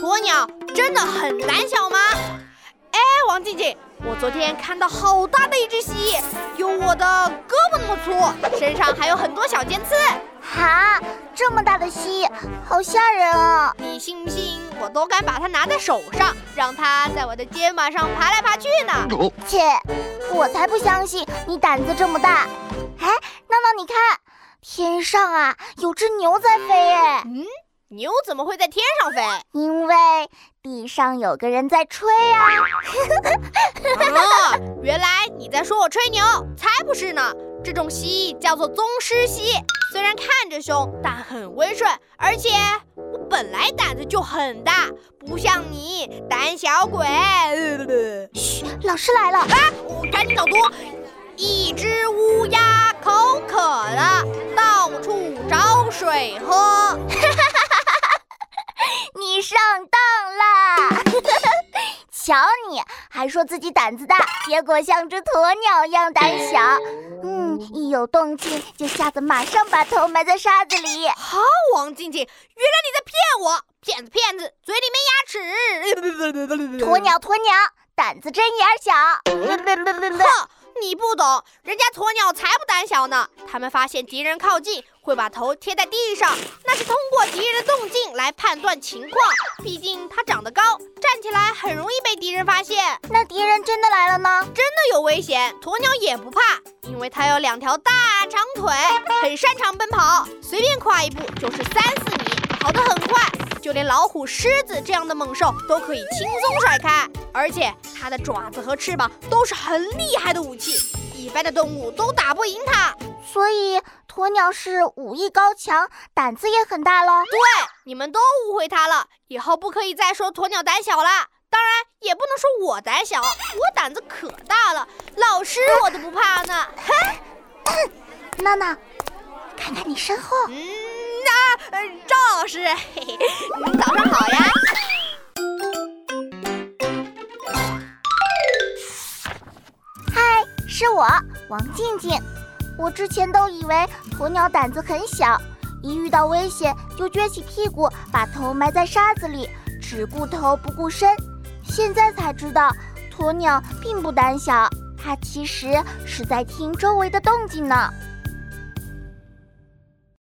鸵鸟真的很胆小吗？哎，王静静，我昨天看到好大的一只蜥蜴，有我的胳膊那么粗，身上还有很多小尖刺。哈，这么大的蜥蜴，好吓人啊！你信不信，我都敢把它拿在手上，让它在我的肩膀上爬来爬去呢？切，我才不相信你胆子这么大！哎，闹闹，你看，天上啊有只牛在飞，哎，嗯，牛怎么会在天上飞？因为地上有个人在吹啊！哦，原来你在说我吹牛，才不是呢！这种蜥蜴叫做宗师蜥，虽然看着凶，但很温顺。而且我本来胆子就很大，不像你胆小鬼。嘘，老师来了！啊，我赶紧导读。一只乌鸦口渴了，到处找水喝。你上当了！瞧你，还说自己胆子大，结果像只鸵鸟一样胆小。嗯，一有动静就吓得马上把头埋在沙子里。好，王静静，原来你在骗我，骗子骗子，嘴里没牙齿。鸵鸟鸵鸟，胆子真眼小。哼。你不懂，人家鸵鸟才不胆小呢。他们发现敌人靠近，会把头贴在地上，那是通过敌人的动静来判断情况。毕竟它长得高，站起来很容易被敌人发现。那敌人真的来了呢？真的有危险，鸵鸟也不怕，因为它有两条大长腿，很擅长奔跑，随便跨一步就是三四米，跑得很快。就连老虎、狮子这样的猛兽都可以轻松甩开，而且它的爪子和翅膀都是很厉害的武器，一般的动物都打不赢它。所以鸵鸟是武艺高强，胆子也很大了。对，你们都误会它了，以后不可以再说鸵鸟胆小了。当然，也不能说我胆小，我胆子可大了，老师我都不怕呢。娜娜，看看你身后。嗯。啊，赵老师，嘿嘿，早上好呀！嗨，是我，王静静。我之前都以为鸵鸟胆子很小，一遇到危险就撅起屁股，把头埋在沙子里，只顾头不顾身。现在才知道，鸵鸟并不胆小，它其实是在听周围的动静呢。